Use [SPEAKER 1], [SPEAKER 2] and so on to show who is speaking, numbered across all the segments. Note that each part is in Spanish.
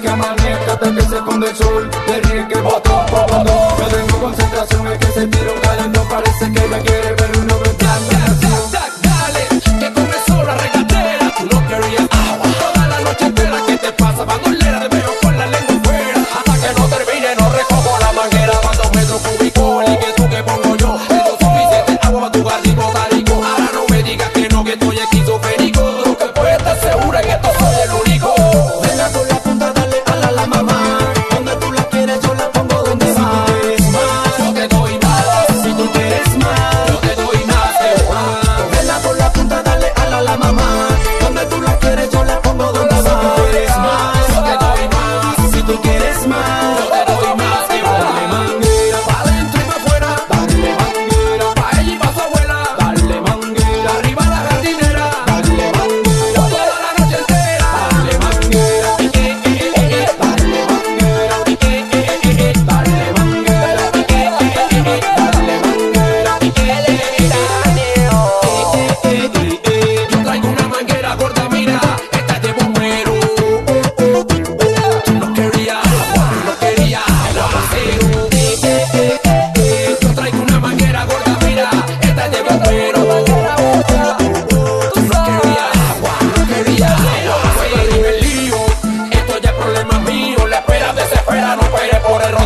[SPEAKER 1] que
[SPEAKER 2] amanezca hasta que se ponga el sol. Tenía que botó, botó No tengo concentración, es que se tira un calentón Parece que
[SPEAKER 3] la quiere, pero no me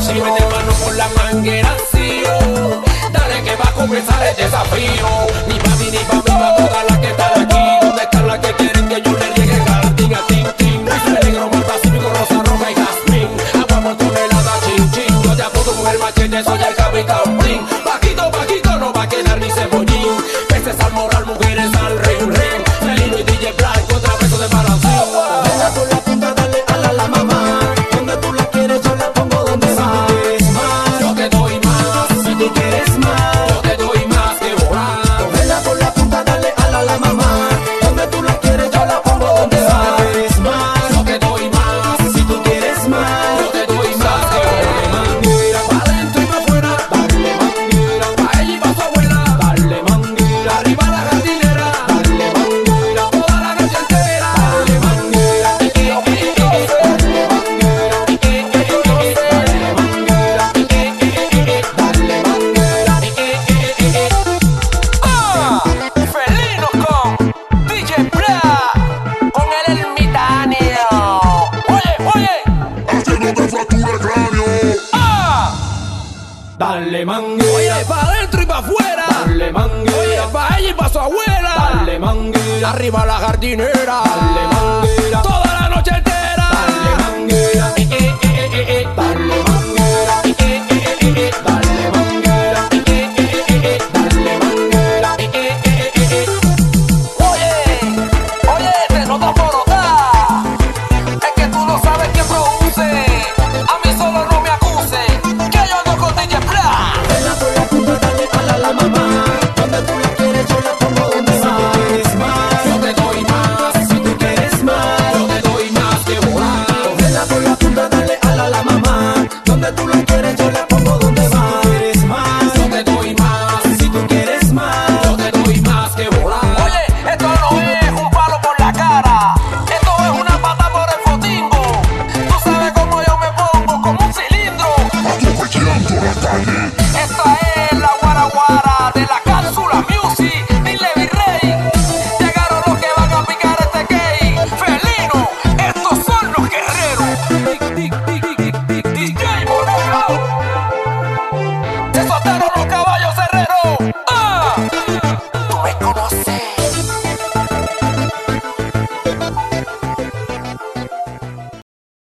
[SPEAKER 1] Si
[SPEAKER 3] metes mano con la manguera, sí, oh. Dale que va a comenzar el desafío. Ni papi ni papi, va todas las que están aquí. ¿Dónde están las que quieren que yo le llegue? Garantiga, ting, ting. Luis negro, muy pacífico, rosa, roja y jazmín. Agua por tonelada, chin, chin. Yo te apunto con el machete, soy el capitán.
[SPEAKER 1] Dale
[SPEAKER 4] mangue. Oye,
[SPEAKER 3] pa' adentro y pa' afuera.
[SPEAKER 1] Dale mangue.
[SPEAKER 3] Oye, pa' ella y pa' su abuela.
[SPEAKER 1] Dale mangue.
[SPEAKER 3] Arriba la jardinera.
[SPEAKER 1] Dale mangue.
[SPEAKER 3] Toda la noche entera.